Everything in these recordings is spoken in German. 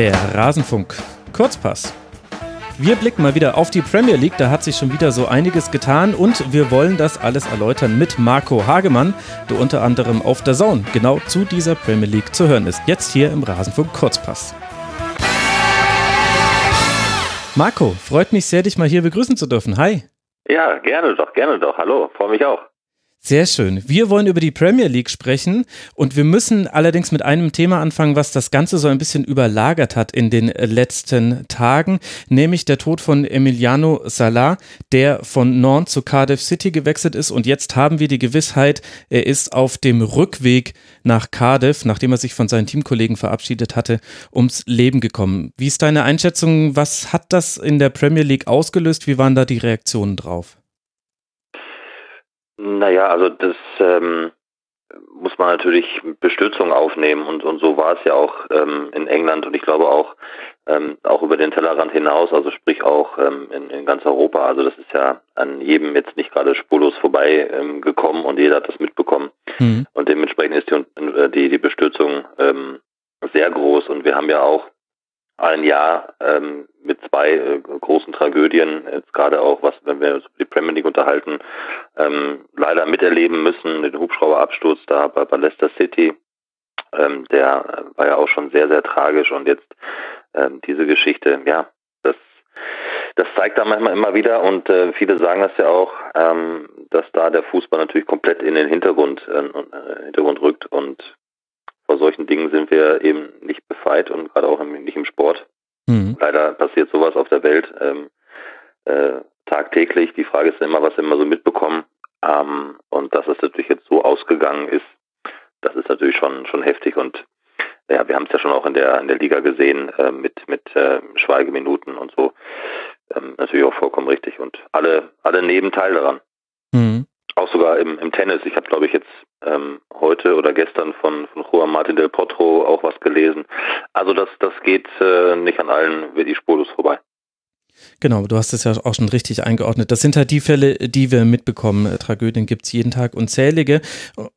Der Rasenfunk Kurzpass. Wir blicken mal wieder auf die Premier League, da hat sich schon wieder so einiges getan und wir wollen das alles erläutern mit Marco Hagemann, der unter anderem auf der Zone genau zu dieser Premier League zu hören ist. Jetzt hier im Rasenfunk Kurzpass. Marco, freut mich sehr, dich mal hier begrüßen zu dürfen. Hi. Ja, gerne doch, gerne doch. Hallo, freue mich auch. Sehr schön. Wir wollen über die Premier League sprechen und wir müssen allerdings mit einem Thema anfangen, was das Ganze so ein bisschen überlagert hat in den letzten Tagen, nämlich der Tod von Emiliano Salah, der von Nantes zu Cardiff City gewechselt ist und jetzt haben wir die Gewissheit, er ist auf dem Rückweg nach Cardiff, nachdem er sich von seinen Teamkollegen verabschiedet hatte, ums Leben gekommen. Wie ist deine Einschätzung? Was hat das in der Premier League ausgelöst? Wie waren da die Reaktionen drauf? Naja, also das ähm, muss man natürlich mit Bestützung aufnehmen und, und so war es ja auch ähm, in England und ich glaube auch ähm, auch über den Tellerrand hinaus, also sprich auch ähm, in, in ganz Europa. Also das ist ja an jedem jetzt nicht gerade spurlos vorbei ähm, gekommen und jeder hat das mitbekommen. Mhm. Und dementsprechend ist die, äh, die, die Bestürzung ähm, sehr groß und wir haben ja auch ein Jahr ähm, mit zwei äh, großen Tragödien, jetzt gerade auch, was, wenn wir uns über die Premier League unterhalten, ähm, leider miterleben müssen, den Hubschrauberabsturz da bei, bei Leicester City. Ähm, der war ja auch schon sehr, sehr tragisch. Und jetzt ähm, diese Geschichte, ja, das, das zeigt da manchmal immer wieder. Und äh, viele sagen das ja auch, ähm, dass da der Fußball natürlich komplett in den Hintergrund, äh, äh Hintergrund rückt. Und vor solchen Dingen sind wir eben nicht befreit und gerade auch im, nicht im Sport. Mhm. Leider passiert sowas auf der Welt ähm, äh, tagtäglich. Die Frage ist immer, was wir immer so mitbekommen. Ähm, und dass es natürlich jetzt so ausgegangen ist, das ist natürlich schon schon heftig und ja, wir haben es ja schon auch in der in der Liga gesehen äh, mit mit äh, Schweigeminuten und so. Ähm, natürlich auch vollkommen richtig und alle alle nehmen teil daran. Mhm auch sogar im, im Tennis. Ich habe, glaube ich, jetzt ähm, heute oder gestern von, von Juan Martin del Potro auch was gelesen. Also das, das geht äh, nicht an allen wie die spurlos vorbei. Genau, du hast es ja auch schon richtig eingeordnet. Das sind halt die Fälle, die wir mitbekommen. Äh, Tragödien gibt es jeden Tag unzählige.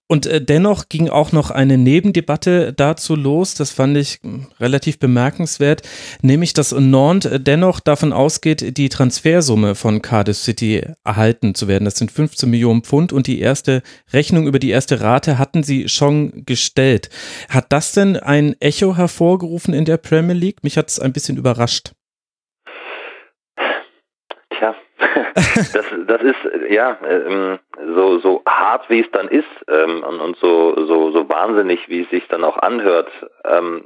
Und äh, dennoch ging auch noch eine Nebendebatte dazu los. Das fand ich hm, relativ bemerkenswert, nämlich dass Nantes dennoch davon ausgeht, die Transfersumme von Cardiff City erhalten zu werden. Das sind 15 Millionen Pfund und die erste Rechnung über die erste Rate hatten sie schon gestellt. Hat das denn ein Echo hervorgerufen in der Premier League? Mich hat es ein bisschen überrascht. Das, das ist ja ähm, so so hart wie es dann ist ähm, und, und so so so wahnsinnig wie es sich dann auch anhört. Ähm,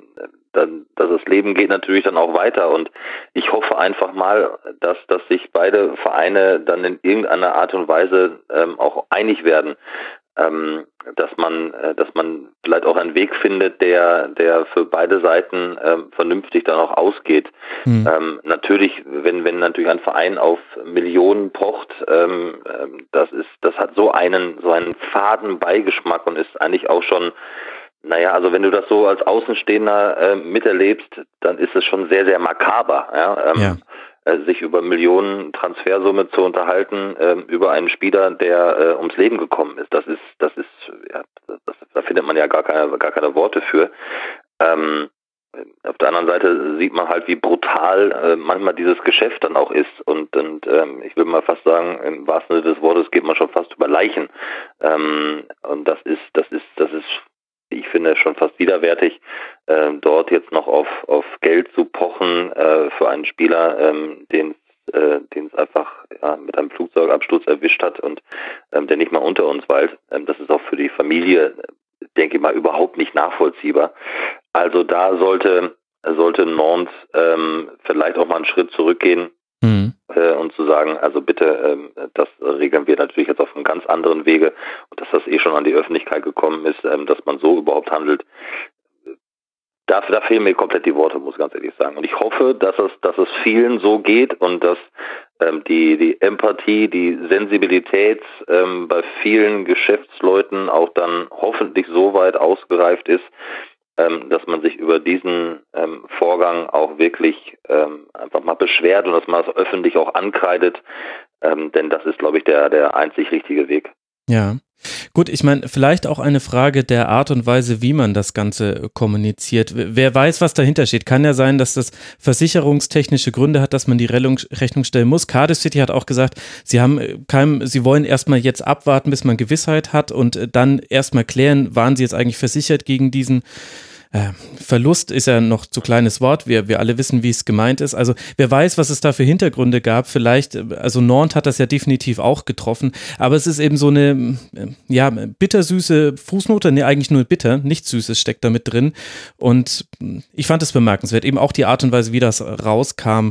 dann, dass das Leben geht natürlich dann auch weiter und ich hoffe einfach mal, dass dass sich beide Vereine dann in irgendeiner Art und Weise ähm, auch einig werden ähm, dass man, äh, dass man vielleicht auch einen Weg findet, der, der für beide Seiten ähm, vernünftig dann auch ausgeht. Mhm. Ähm, natürlich, wenn, wenn natürlich ein Verein auf Millionen pocht, ähm, ähm, das ist, das hat so einen, so einen faden Beigeschmack und ist eigentlich auch schon naja, also wenn du das so als Außenstehender äh, miterlebst, dann ist es schon sehr, sehr makaber. Ja? Ähm, ja. Äh, sich über Millionen Transfersumme zu unterhalten, äh, über einen Spieler, der äh, ums Leben gekommen ist. Das ist, das ist, ja, das, da findet man ja gar keine, gar keine Worte für. Ähm, auf der anderen Seite sieht man halt, wie brutal äh, manchmal dieses Geschäft dann auch ist. Und, und ähm, ich würde mal fast sagen, im wahrsten Sinne des Wortes geht man schon fast über Leichen. Ähm, und das ist, das ist, das ist ich finde schon fast widerwärtig, äh, dort jetzt noch auf, auf Geld zu pochen äh, für einen Spieler, ähm, den äh, den es einfach ja, mit einem Flugzeugabsturz erwischt hat und ähm, der nicht mal unter uns weilt. Ähm, das ist auch für die Familie, denke ich mal, überhaupt nicht nachvollziehbar. Also da sollte sollte Nantes ähm, vielleicht auch mal einen Schritt zurückgehen. Äh, und zu sagen, also bitte, ähm, das regeln wir natürlich jetzt auf einem ganz anderen Wege und dass das eh schon an die Öffentlichkeit gekommen ist, ähm, dass man so überhaupt handelt. Da, da fehlen mir komplett die Worte, muss ich ganz ehrlich sagen. Und ich hoffe, dass es, dass es vielen so geht und dass ähm, die, die Empathie, die Sensibilität ähm, bei vielen Geschäftsleuten auch dann hoffentlich so weit ausgereift ist, ähm, dass man sich über diesen ähm, Vorgang auch wirklich ähm, einfach mal beschwert und dass man es öffentlich auch ankreidet, ähm, denn das ist, glaube ich, der, der einzig richtige Weg. Ja. Gut, ich meine, vielleicht auch eine Frage der Art und Weise, wie man das Ganze kommuniziert. Wer weiß, was dahinter steht. Kann ja sein, dass das versicherungstechnische Gründe hat, dass man die Rechnung stellen muss. Cardiff City hat auch gesagt, sie haben kein, sie wollen erstmal jetzt abwarten, bis man Gewissheit hat und dann erstmal klären, waren sie jetzt eigentlich versichert gegen diesen äh, Verlust ist ja noch zu kleines Wort. Wir, wir alle wissen, wie es gemeint ist. Also wer weiß, was es da für Hintergründe gab. Vielleicht, äh, also Nord hat das ja definitiv auch getroffen. Aber es ist eben so eine, äh, ja, bittersüße Fußnote. Nee, eigentlich nur bitter. Nichts Süßes steckt da mit drin. Und ich fand es bemerkenswert. Eben auch die Art und Weise, wie das rauskam.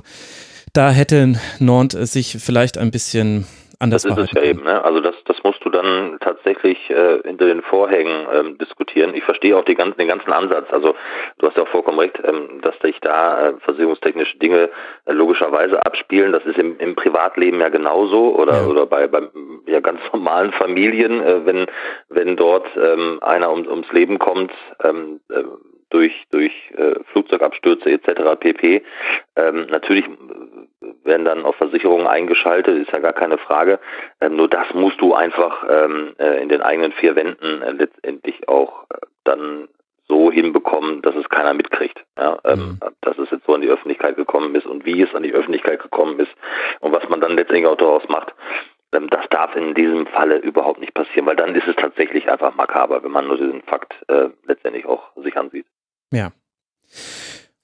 Da hätte Nord sich vielleicht ein bisschen anders Das ist es ja eben, ne? Also das, das musst du dann tatsächlich äh, hinter den Vorhängen ähm, diskutieren. Ich verstehe auch die ganzen, den ganzen Ansatz. Also du hast ja auch vollkommen recht, ähm, dass sich da äh, versicherungstechnische Dinge äh, logischerweise abspielen. Das ist im, im Privatleben ja genauso oder ja. oder bei, bei ja ganz normalen Familien, äh, wenn wenn dort ähm, einer um, ums Leben kommt. Ähm, äh, durch, durch äh, Flugzeugabstürze etc. pp. Ähm, natürlich werden dann auch Versicherungen eingeschaltet, ist ja gar keine Frage. Ähm, nur das musst du einfach ähm, äh, in den eigenen vier Wänden äh, letztendlich auch äh, dann so hinbekommen, dass es keiner mitkriegt. Ja, ähm, mhm. Dass es jetzt so an die Öffentlichkeit gekommen ist und wie es an die Öffentlichkeit gekommen ist und was man dann letztendlich auch daraus macht. Ähm, das darf in diesem Falle überhaupt nicht passieren, weil dann ist es tatsächlich einfach makaber, wenn man nur diesen Fakt äh, letztendlich auch sich ansieht. Ja.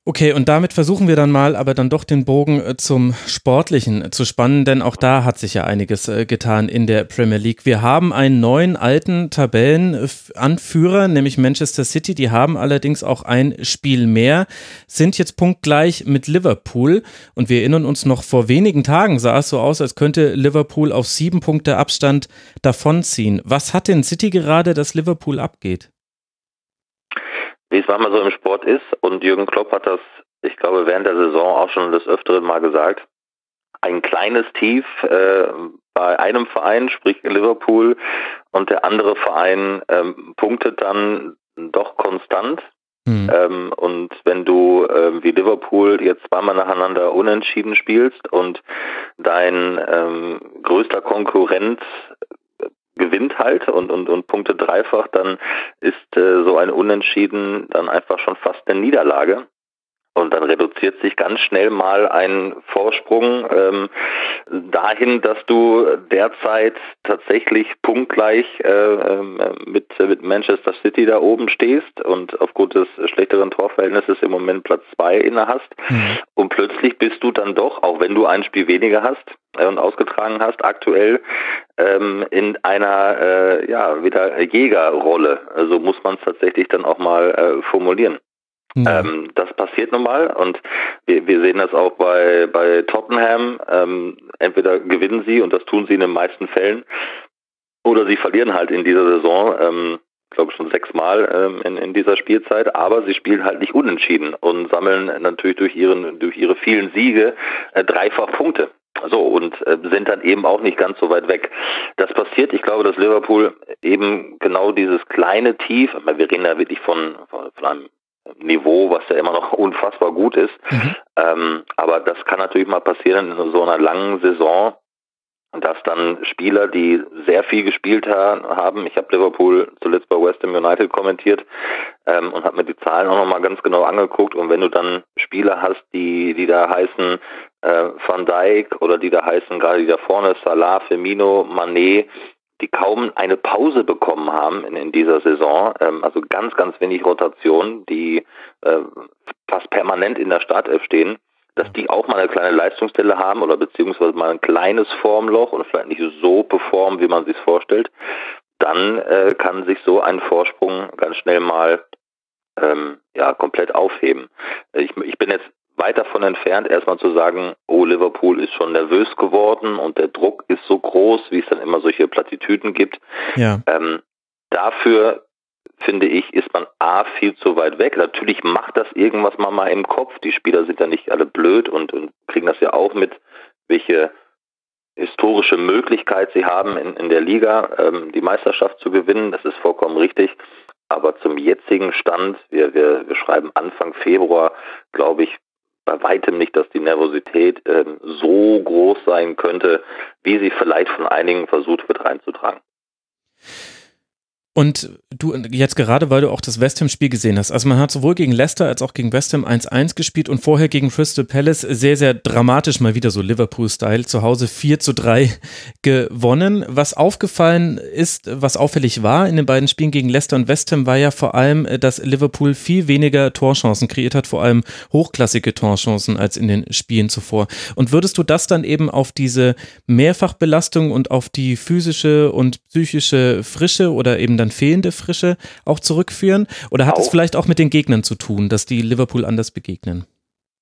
Okay, und damit versuchen wir dann mal aber dann doch den Bogen äh, zum Sportlichen zu spannen, denn auch da hat sich ja einiges äh, getan in der Premier League. Wir haben einen neuen alten Tabellenanführer, nämlich Manchester City. Die haben allerdings auch ein Spiel mehr, sind jetzt punktgleich mit Liverpool. Und wir erinnern uns noch, vor wenigen Tagen sah es so aus, als könnte Liverpool auf sieben Punkte Abstand davonziehen. Was hat denn City gerade, dass Liverpool abgeht? Wie es manchmal so im Sport ist. Und Jürgen Klopp hat das, ich glaube, während der Saison auch schon des Öfteren mal gesagt. Ein kleines Tief äh, bei einem Verein, sprich Liverpool, und der andere Verein ähm, punktet dann doch konstant. Mhm. Ähm, und wenn du äh, wie Liverpool jetzt zweimal nacheinander unentschieden spielst und dein ähm, größter Konkurrent gewinnt halt und, und, und Punkte dreifach, dann ist äh, so ein Unentschieden dann einfach schon fast eine Niederlage. Und dann reduziert sich ganz schnell mal ein Vorsprung ähm, dahin, dass du derzeit tatsächlich punktgleich äh, ähm, mit, mit Manchester City da oben stehst und aufgrund des schlechteren Torverhältnisses im Moment Platz zwei inne hast. Mhm. Und plötzlich bist du dann doch, auch wenn du ein Spiel weniger hast äh, und ausgetragen hast, aktuell ähm, in einer äh, ja wieder Jägerrolle. Also muss man es tatsächlich dann auch mal äh, formulieren. Ja. Ähm, das passiert nun mal und wir, wir sehen das auch bei, bei Tottenham. Ähm, entweder gewinnen sie und das tun sie in den meisten Fällen oder sie verlieren halt in dieser Saison. Ähm, glaube schon sechsmal ähm, in, in dieser Spielzeit, aber sie spielen halt nicht unentschieden und sammeln natürlich durch ihren durch ihre vielen Siege äh, dreifach Punkte. So, und äh, sind dann eben auch nicht ganz so weit weg. Das passiert, ich glaube, dass Liverpool eben genau dieses kleine Tief, wir reden ja wirklich von, von, von einem Niveau, was ja immer noch unfassbar gut ist. Mhm. Ähm, aber das kann natürlich mal passieren in so einer langen Saison, dass dann Spieler, die sehr viel gespielt haben, ich habe Liverpool zuletzt bei West Ham United kommentiert ähm, und habe mir die Zahlen auch nochmal ganz genau angeguckt und wenn du dann Spieler hast, die, die da heißen äh, Van Dijk oder die da heißen, gerade die da vorne, Salah, Firmino, Manet, die kaum eine Pause bekommen haben in, in dieser Saison, ähm, also ganz, ganz wenig Rotation, die äh, fast permanent in der Startelf stehen, dass die auch mal eine kleine Leistungsstelle haben oder beziehungsweise mal ein kleines Formloch und vielleicht nicht so performen, wie man sich vorstellt, dann äh, kann sich so ein Vorsprung ganz schnell mal ähm, ja komplett aufheben. Ich, ich bin jetzt weit davon entfernt, erstmal zu sagen, oh, Liverpool ist schon nervös geworden und der Druck ist so groß, wie es dann immer solche Plattitüden gibt. Ja. Ähm, dafür finde ich, ist man A viel zu weit weg. Natürlich macht das irgendwas mal mal im Kopf. Die Spieler sind ja nicht alle blöd und, und kriegen das ja auch mit, welche historische Möglichkeit sie haben, in, in der Liga ähm, die Meisterschaft zu gewinnen. Das ist vollkommen richtig. Aber zum jetzigen Stand, wir, wir, wir schreiben Anfang Februar, glaube ich, bei weitem nicht, dass die Nervosität ähm, so groß sein könnte, wie sie vielleicht von einigen versucht wird reinzutragen. Und du jetzt gerade, weil du auch das West Ham-Spiel gesehen hast. Also man hat sowohl gegen Leicester als auch gegen West Ham 1-1 gespielt und vorher gegen Crystal Palace sehr, sehr dramatisch mal wieder so Liverpool-Style zu Hause 4 zu 3 gewonnen. Was aufgefallen ist, was auffällig war in den beiden Spielen gegen Leicester und West Ham, war ja vor allem, dass Liverpool viel weniger Torchancen kreiert hat, vor allem hochklassige Torchancen als in den Spielen zuvor. Und würdest du das dann eben auf diese Mehrfachbelastung und auf die physische und psychische Frische oder eben dann fehlende Frische auch zurückführen? Oder hat es vielleicht auch mit den Gegnern zu tun, dass die Liverpool anders begegnen?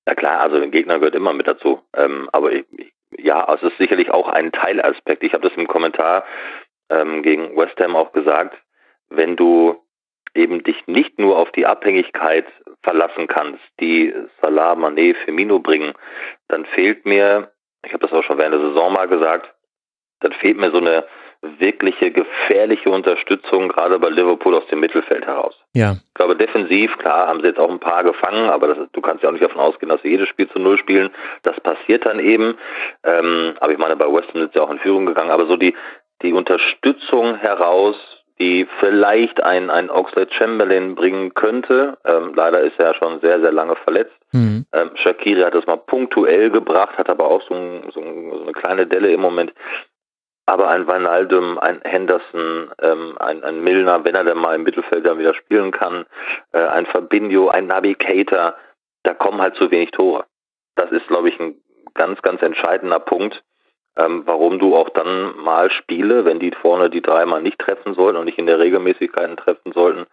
Ja klar, also den Gegner gehört immer mit dazu. Ähm, aber ich, ja, es ist sicherlich auch ein Teilaspekt. Ich habe das im Kommentar ähm, gegen West Ham auch gesagt. Wenn du eben dich nicht nur auf die Abhängigkeit verlassen kannst, die Salah, Mané, Firmino bringen, dann fehlt mir, ich habe das auch schon während der Saison mal gesagt, dann fehlt mir so eine wirkliche gefährliche Unterstützung, gerade bei Liverpool aus dem Mittelfeld heraus. Ja. Ich glaube, defensiv, klar, haben sie jetzt auch ein paar gefangen, aber das, du kannst ja auch nicht davon ausgehen, dass sie jedes Spiel zu Null spielen. Das passiert dann eben. Ähm, aber ich meine, bei West Ham sind sie auch in Führung gegangen. Aber so die, die Unterstützung heraus, die vielleicht ein, ein Oxlade Chamberlain bringen könnte. Ähm, leider ist er ja schon sehr, sehr lange verletzt. Mhm. Ähm, Shakiri hat es mal punktuell gebracht, hat aber auch so, ein, so, ein, so eine kleine Delle im Moment aber ein Vanaldum, ein Henderson, ähm, ein, ein Milner, wenn er dann mal im Mittelfeld dann wieder spielen kann, äh, ein Fabinho, ein Navigator, da kommen halt zu wenig Tore. Das ist, glaube ich, ein ganz, ganz entscheidender Punkt, ähm, warum du auch dann mal Spiele, wenn die vorne die dreimal nicht treffen sollten und nicht in der Regelmäßigkeiten treffen sollten,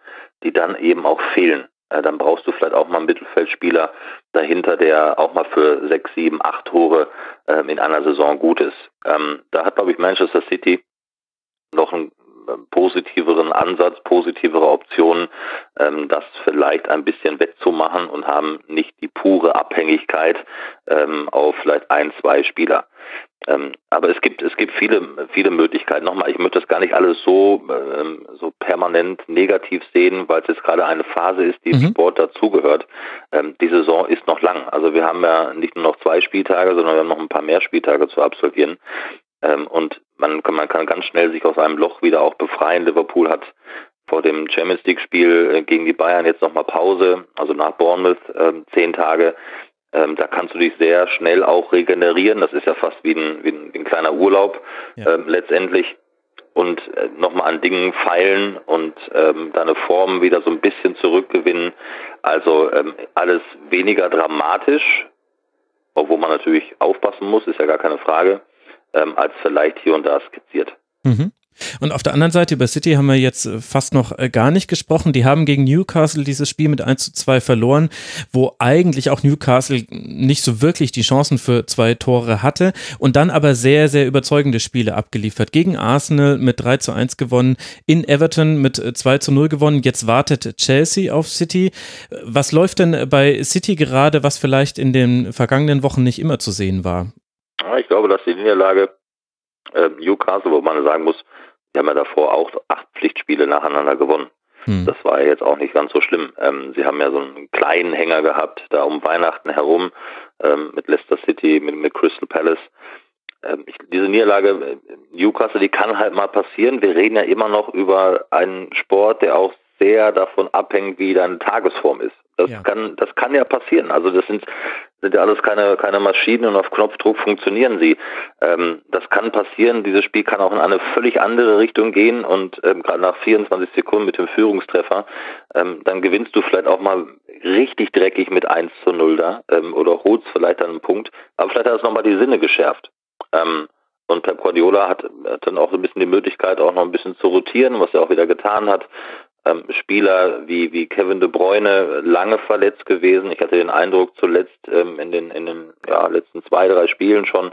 die dann eben auch fehlen. Äh, dann brauchst du vielleicht auch mal einen Mittelfeldspieler dahinter, der auch mal für sechs, sieben, acht Tore ähm, in einer Saison gut ist. Ähm, da hat, glaube ich, Manchester City noch einen ähm, positiveren Ansatz, positivere Optionen, ähm, das vielleicht ein bisschen wettzumachen und haben nicht die pure Abhängigkeit ähm, auf vielleicht ein, zwei Spieler. Ähm, aber es gibt es gibt viele viele Möglichkeiten. Nochmal, ich möchte das gar nicht alles so ähm, so permanent negativ sehen, weil es jetzt gerade eine Phase ist, die mhm. im Sport dazugehört. Ähm, die Saison ist noch lang. Also wir haben ja nicht nur noch zwei Spieltage, sondern wir haben noch ein paar mehr Spieltage zu absolvieren. Ähm, und man, man kann ganz schnell sich aus einem Loch wieder auch befreien. Liverpool hat vor dem Champions League Spiel äh, gegen die Bayern jetzt nochmal Pause, also nach Bournemouth äh, zehn Tage. Ähm, da kannst du dich sehr schnell auch regenerieren. Das ist ja fast wie ein, wie ein, wie ein kleiner Urlaub ja. ähm, letztendlich. Und äh, nochmal an Dingen feilen und ähm, deine Form wieder so ein bisschen zurückgewinnen. Also ähm, alles weniger dramatisch, obwohl man natürlich aufpassen muss, ist ja gar keine Frage, ähm, als vielleicht hier und da skizziert. Mhm. Und auf der anderen Seite über City haben wir jetzt äh, fast noch äh, gar nicht gesprochen. Die haben gegen Newcastle dieses Spiel mit 1 zu 2 verloren, wo eigentlich auch Newcastle nicht so wirklich die Chancen für zwei Tore hatte und dann aber sehr, sehr überzeugende Spiele abgeliefert. Gegen Arsenal mit 3 zu 1 gewonnen, in Everton mit 2 äh, zu 0 gewonnen. Jetzt wartet Chelsea auf City. Was läuft denn bei City gerade, was vielleicht in den vergangenen Wochen nicht immer zu sehen war? Ich glaube, dass die Niederlage äh, Newcastle, wo man sagen muss, die haben ja davor auch acht Pflichtspiele nacheinander gewonnen. Hm. Das war ja jetzt auch nicht ganz so schlimm. Ähm, sie haben ja so einen kleinen Hänger gehabt, da um Weihnachten herum, ähm, mit Leicester City, mit, mit Crystal Palace. Ähm, ich, diese Niederlage äh, Newcastle, die kann halt mal passieren. Wir reden ja immer noch über einen Sport, der auch sehr davon abhängt, wie deine Tagesform ist. Das ja. kann, das kann ja passieren. Also das sind, sind ja alles keine, keine Maschinen und auf Knopfdruck funktionieren sie. Ähm, das kann passieren. Dieses Spiel kann auch in eine völlig andere Richtung gehen und ähm, gerade nach 24 Sekunden mit dem Führungstreffer, ähm, dann gewinnst du vielleicht auch mal richtig dreckig mit 1 zu 0 da ähm, oder holst vielleicht dann einen Punkt. Aber vielleicht hat es nochmal die Sinne geschärft. Ähm, und Pep Guardiola hat, hat, dann auch so ein bisschen die Möglichkeit, auch noch ein bisschen zu rotieren, was er auch wieder getan hat ähm, Spieler wie, wie Kevin De Bruyne lange verletzt gewesen. Ich hatte den Eindruck zuletzt ähm, in den, in den ja, letzten zwei, drei Spielen schon,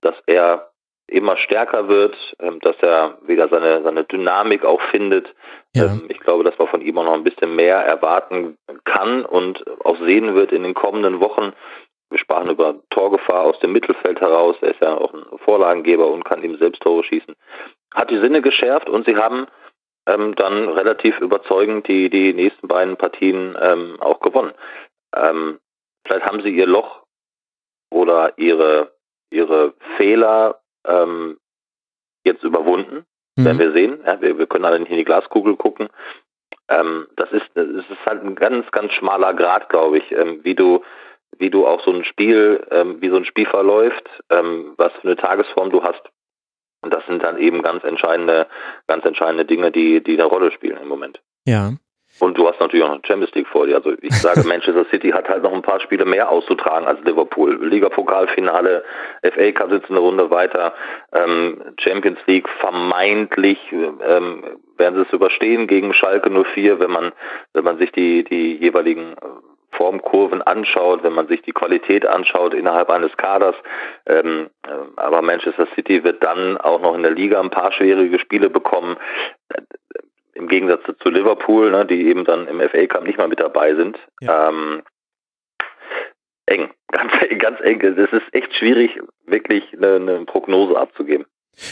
dass er immer stärker wird, ähm, dass er wieder seine, seine Dynamik auch findet. Ja. Ähm, ich glaube, dass man von ihm auch noch ein bisschen mehr erwarten kann und auch sehen wird in den kommenden Wochen. Wir sprachen über Torgefahr aus dem Mittelfeld heraus. Er ist ja auch ein Vorlagengeber und kann ihm selbst Tore schießen. Hat die Sinne geschärft und sie haben ähm, dann relativ überzeugend die, die nächsten beiden Partien ähm, auch gewonnen. Ähm, vielleicht haben sie ihr Loch oder ihre, ihre Fehler ähm, jetzt überwunden. Mhm. Werden wir sehen. Ja, wir, wir können alle nicht in die Glaskugel gucken. Ähm, das ist, das ist halt ein ganz, ganz schmaler Grad, glaube ich, ähm, wie du, wie du auch so ein Spiel, wie so ein Spiel verläuft, was für eine Tagesform du hast. Und das sind dann eben ganz entscheidende, ganz entscheidende Dinge, die, die eine Rolle spielen im Moment. Ja. Und du hast natürlich auch noch Champions League vor dir. Also ich sage, Manchester City hat halt noch ein paar Spiele mehr auszutragen als Liverpool. Liga-Pokalfinale, FA Cup sitzt eine Runde weiter, ähm, Champions League vermeintlich ähm, werden sie es überstehen gegen Schalke 04, wenn man wenn man sich die die jeweiligen äh, Formkurven anschaut, wenn man sich die Qualität anschaut innerhalb eines Kaders. Ähm, äh, aber Manchester City wird dann auch noch in der Liga ein paar schwierige Spiele bekommen im Gegensatz zu Liverpool, ne, die eben dann im FA Cup nicht mal mit dabei sind. Ja. Ähm, eng, ganz, ganz eng. Es ist echt schwierig, wirklich eine, eine Prognose abzugeben.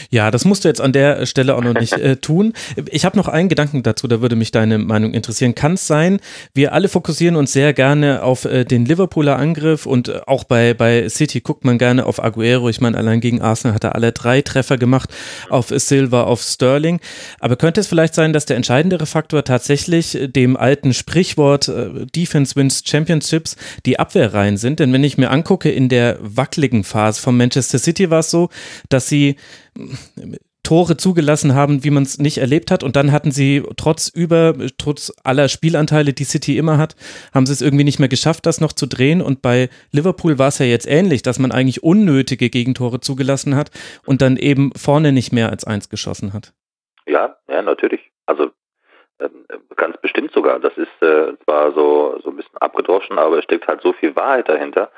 Ja, das musst du jetzt an der Stelle auch noch nicht äh, tun. Ich habe noch einen Gedanken dazu, da würde mich deine Meinung interessieren. Kann es sein, wir alle fokussieren uns sehr gerne auf äh, den Liverpooler Angriff und äh, auch bei, bei City guckt man gerne auf Aguero. Ich meine, allein gegen Arsenal hat er alle drei Treffer gemacht, auf Silva, auf Sterling. Aber könnte es vielleicht sein, dass der entscheidendere Faktor tatsächlich dem alten Sprichwort äh, Defense wins Championships die Abwehrreihen sind? Denn wenn ich mir angucke, in der wackeligen Phase von Manchester City war es so, dass sie Tore zugelassen haben, wie man es nicht erlebt hat. Und dann hatten sie trotz über, trotz aller Spielanteile, die City immer hat, haben sie es irgendwie nicht mehr geschafft, das noch zu drehen. Und bei Liverpool war es ja jetzt ähnlich, dass man eigentlich unnötige Gegentore zugelassen hat und dann eben vorne nicht mehr als eins geschossen hat. Ja, ja, natürlich. Also ähm, ganz bestimmt sogar. Das ist äh, zwar so, so ein bisschen abgedroschen, aber es steckt halt so viel Wahrheit dahinter.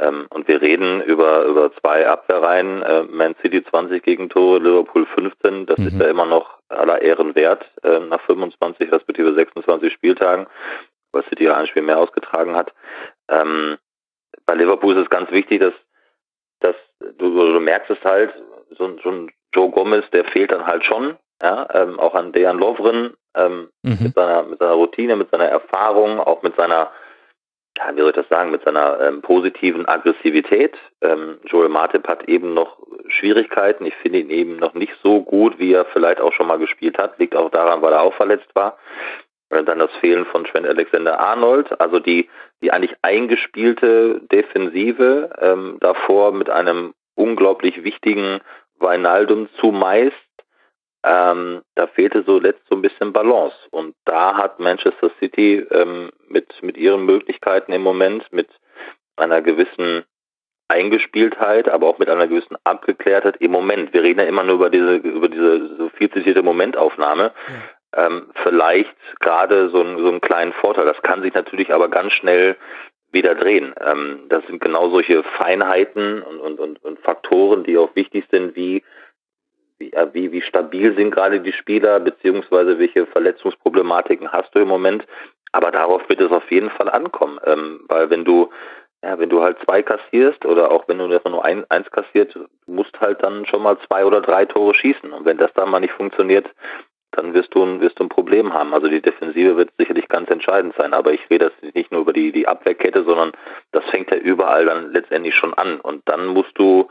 Ähm, und wir reden über, über zwei Abwehrreihen, äh, Man City 20 Gegentore, Liverpool 15. Das mhm. ist ja immer noch aller Ehren wert äh, nach 25 respektive 26 Spieltagen, weil City ja ein Spiel mehr ausgetragen hat. Ähm, bei Liverpool ist es ganz wichtig, dass, dass du, du merkst es halt, so, so ein Joe Gomez, der fehlt dann halt schon. Ja, ähm, auch an Dejan Lovren ähm, mhm. mit, seiner, mit seiner Routine, mit seiner Erfahrung, auch mit seiner ja, wie soll ich das sagen, mit seiner ähm, positiven Aggressivität. Ähm, Joel Matip hat eben noch Schwierigkeiten. Ich finde ihn eben noch nicht so gut, wie er vielleicht auch schon mal gespielt hat. Liegt auch daran, weil er auch verletzt war. Und dann das Fehlen von Trent Alexander-Arnold, also die, die eigentlich eingespielte Defensive ähm, davor mit einem unglaublich wichtigen Weinaldum zumeist ähm, da fehlte so letzt so ein bisschen Balance. Und da hat Manchester City ähm, mit, mit ihren Möglichkeiten im Moment, mit einer gewissen Eingespieltheit, aber auch mit einer gewissen Abgeklärtheit im Moment. Wir reden ja immer nur über diese, über diese so viel zitierte Momentaufnahme. Ja. Ähm, vielleicht gerade so, ein, so einen kleinen Vorteil. Das kann sich natürlich aber ganz schnell wieder drehen. Ähm, das sind genau solche Feinheiten und, und, und, und Faktoren, die auch wichtig sind, wie wie, wie, wie stabil sind gerade die Spieler, beziehungsweise welche Verletzungsproblematiken hast du im Moment. Aber darauf wird es auf jeden Fall ankommen, ähm, weil wenn du ja, wenn du halt zwei kassierst oder auch wenn du nur ein, eins kassiert, musst halt dann schon mal zwei oder drei Tore schießen. Und wenn das dann mal nicht funktioniert, dann wirst du, ein, wirst du ein Problem haben. Also die Defensive wird sicherlich ganz entscheidend sein. Aber ich rede das nicht nur über die, die Abwehrkette, sondern das fängt ja überall dann letztendlich schon an. Und dann musst du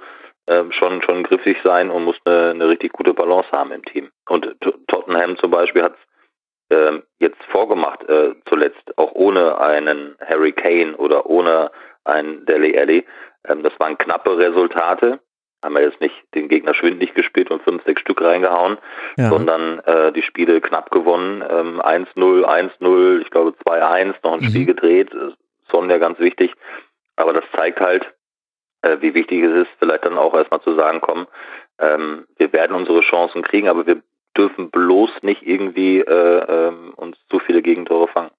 schon, schon griffig sein und muss eine, eine richtig gute Balance haben im Team. Und Tottenham zum Beispiel hat es äh, jetzt vorgemacht, äh, zuletzt auch ohne einen Harry Kane oder ohne einen Dele Alli. Ähm, das waren knappe Resultate. Haben wir jetzt nicht den Gegner schwindlig gespielt und fünf, sechs Stück reingehauen, ja. sondern äh, die Spiele knapp gewonnen. Ähm, 1-0, 1-0, ich glaube 2-1, noch ein mhm. Spiel gedreht. Son ja ganz wichtig. Aber das zeigt halt, äh, wie wichtig es ist, vielleicht dann auch erstmal zu sagen, komm, ähm, wir werden unsere Chancen kriegen, aber wir dürfen bloß nicht irgendwie äh, ähm, uns zu viele Gegentore fangen.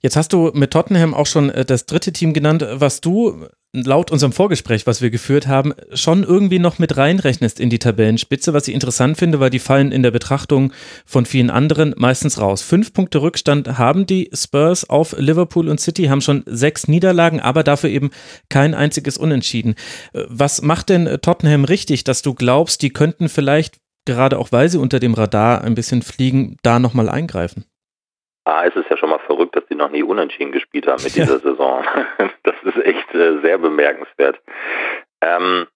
Jetzt hast du mit Tottenham auch schon äh, das dritte Team genannt, was du laut unserem Vorgespräch, was wir geführt haben, schon irgendwie noch mit reinrechnest in die Tabellenspitze, was ich interessant finde, weil die fallen in der Betrachtung von vielen anderen meistens raus. Fünf Punkte Rückstand haben die Spurs auf Liverpool und City, haben schon sechs Niederlagen, aber dafür eben kein einziges Unentschieden. Äh, was macht denn Tottenham richtig, dass du glaubst, die könnten vielleicht, gerade auch weil sie unter dem Radar ein bisschen fliegen, da nochmal eingreifen? Ah, es ist ja schon mal verrückt, dass die noch nie unentschieden gespielt haben mit dieser Saison. Das ist echt äh, sehr bemerkenswert. Ähm,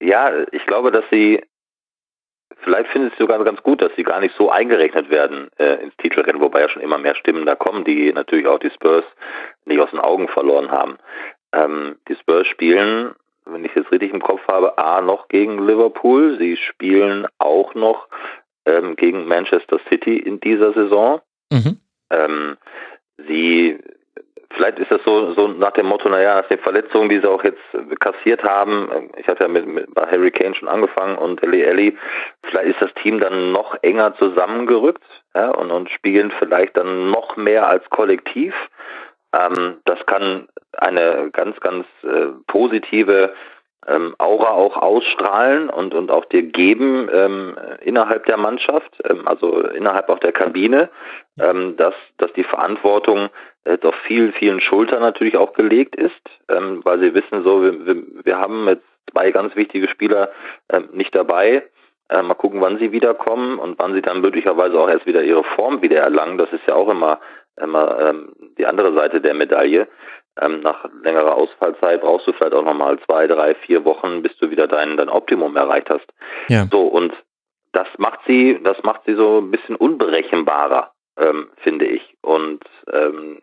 ja, ich glaube, dass sie vielleicht finde ich es sogar ganz gut, dass sie gar nicht so eingerechnet werden äh, ins Titelrennen, wobei ja schon immer mehr Stimmen da kommen, die natürlich auch die Spurs nicht aus den Augen verloren haben. Ähm, die Spurs spielen, wenn ich es richtig im Kopf habe, A noch gegen Liverpool. Sie spielen auch noch ähm, gegen Manchester City in dieser Saison. Mhm. Ähm, sie vielleicht ist das so, so nach dem Motto, naja, das sind Verletzungen, die sie auch jetzt kassiert haben. Ich hatte ja mit, mit bei Harry Kane schon angefangen und Ellie Ellie. Vielleicht ist das Team dann noch enger zusammengerückt ja, und, und spielen vielleicht dann noch mehr als Kollektiv. Ähm, das kann eine ganz, ganz äh, positive ähm, Aura auch ausstrahlen und, und auch dir geben ähm, innerhalb der Mannschaft, ähm, also innerhalb auch der Kabine, ähm, dass, dass die Verantwortung jetzt auf vielen, vielen Schultern natürlich auch gelegt ist, ähm, weil sie wissen so, wir, wir, wir haben jetzt zwei ganz wichtige Spieler ähm, nicht dabei. Äh, mal gucken, wann sie wiederkommen und wann sie dann möglicherweise auch erst wieder ihre Form wieder erlangen. Das ist ja auch immer, immer ähm, die andere Seite der Medaille. Ähm, nach längerer Ausfallzeit brauchst du vielleicht auch nochmal zwei, drei, vier Wochen, bis du wieder dein, dein Optimum erreicht hast. Ja. So, und das macht sie, das macht sie so ein bisschen unberechenbarer, ähm, finde ich. Und ähm,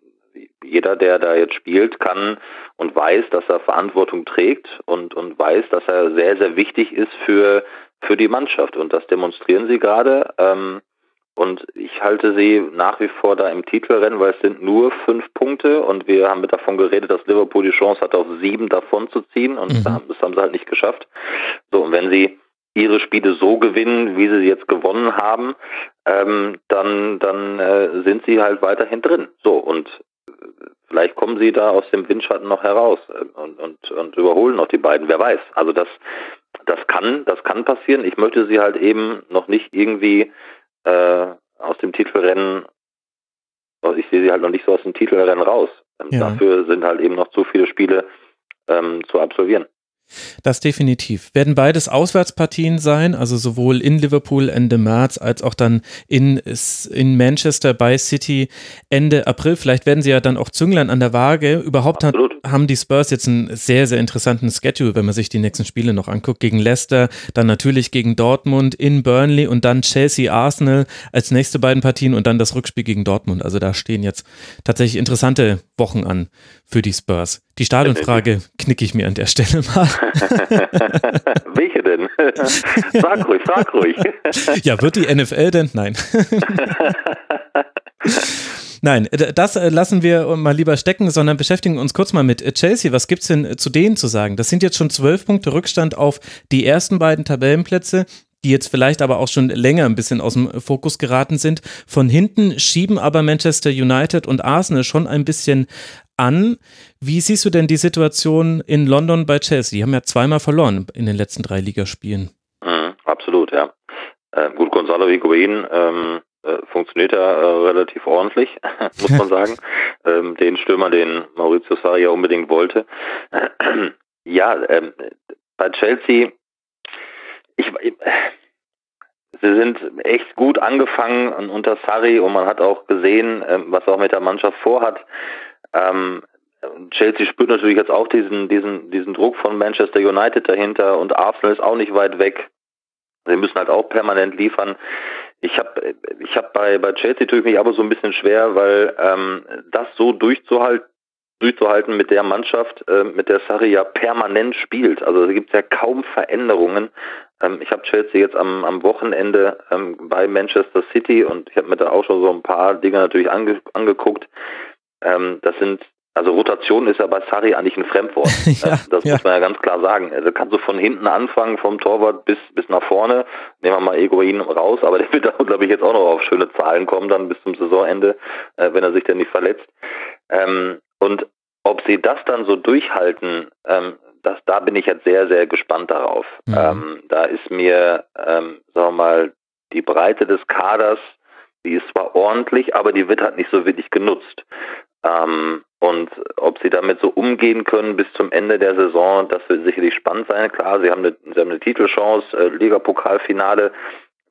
jeder, der da jetzt spielt, kann und weiß, dass er Verantwortung trägt und, und weiß, dass er sehr, sehr wichtig ist für, für die Mannschaft. Und das demonstrieren sie gerade. Ähm, und ich halte sie nach wie vor da im Titelrennen, weil es sind nur fünf Punkte und wir haben mit davon geredet, dass Liverpool die Chance hat, auf sieben davon zu ziehen und mhm. das haben sie halt nicht geschafft. So, und wenn sie ihre Spiele so gewinnen, wie sie sie jetzt gewonnen haben, ähm, dann, dann äh, sind sie halt weiterhin drin. So, und vielleicht kommen sie da aus dem Windschatten noch heraus äh, und, und, und überholen noch die beiden, wer weiß. Also das, das kann, das kann passieren. Ich möchte sie halt eben noch nicht irgendwie äh, aus dem Titelrennen, also ich sehe sie halt noch nicht so aus dem Titelrennen raus. Ähm, ja. Dafür sind halt eben noch zu viele Spiele ähm, zu absolvieren. Das definitiv. Werden beides Auswärtspartien sein, also sowohl in Liverpool Ende März als auch dann in, in Manchester bei City Ende April. Vielleicht werden sie ja dann auch Zünglein an der Waage. Überhaupt hat, haben die Spurs jetzt einen sehr, sehr interessanten Schedule, wenn man sich die nächsten Spiele noch anguckt. Gegen Leicester, dann natürlich gegen Dortmund, in Burnley und dann Chelsea Arsenal als nächste beiden Partien und dann das Rückspiel gegen Dortmund. Also da stehen jetzt tatsächlich interessante Wochen an für die Spurs. Die Stadionfrage knicke ich mir an der Stelle mal. Welche denn? sag ruhig, sag ruhig. ja, wird die NFL denn? Nein. Nein, das äh, lassen wir mal lieber stecken, sondern beschäftigen uns kurz mal mit äh, Chelsea. Was gibt es denn äh, zu denen zu sagen? Das sind jetzt schon zwölf Punkte Rückstand auf die ersten beiden Tabellenplätze die jetzt vielleicht aber auch schon länger ein bisschen aus dem Fokus geraten sind. Von hinten schieben aber Manchester United und Arsenal schon ein bisschen an. Wie siehst du denn die Situation in London bei Chelsea? Die haben ja zweimal verloren in den letzten drei Ligaspielen. Mhm, absolut, ja. Äh, gut, Gonzalo Higuain ähm, äh, funktioniert ja äh, relativ ordentlich, muss man sagen. ähm, den Stürmer, den Maurizio Sarri ja unbedingt wollte. ja, ähm, bei Chelsea, ich, ich sie sind echt gut angefangen unter Sarri und man hat auch gesehen, ähm, was er auch mit der Mannschaft vorhat. Ähm, Chelsea spürt natürlich jetzt auch diesen, diesen, diesen Druck von Manchester United dahinter und Arsenal ist auch nicht weit weg. Sie müssen halt auch permanent liefern. Ich habe ich hab bei, bei Chelsea tue ich mich aber so ein bisschen schwer, weil ähm, das so durchzuhalten, durchzuhalten mit der Mannschaft, äh, mit der Sarri ja permanent spielt. Also da gibt es ja kaum Veränderungen. Ähm, ich habe Chelsea jetzt am, am Wochenende ähm, bei Manchester City und ich habe mir da auch schon so ein paar Dinge natürlich ange, angeguckt. Ähm, das sind, also Rotation ist ja bei Sarri eigentlich ein Fremdwort. ja, das ja. muss man ja ganz klar sagen. Also kannst du von hinten anfangen, vom Torwart bis, bis nach vorne. Nehmen wir mal Egoin raus, aber der wird da, glaube ich, jetzt auch noch auf schöne Zahlen kommen, dann bis zum Saisonende, äh, wenn er sich denn nicht verletzt. Ähm, und ob sie das dann so durchhalten, ähm, das, da bin ich jetzt sehr, sehr gespannt darauf. Mhm. Ähm, da ist mir, ähm, sagen wir mal, die Breite des Kaders, die ist zwar ordentlich, aber die wird halt nicht so wirklich genutzt. Ähm, und ob sie damit so umgehen können bis zum Ende der Saison, das wird sicherlich spannend sein. Klar, sie haben eine, sie haben eine Titelchance, äh, Ligapokalfinale.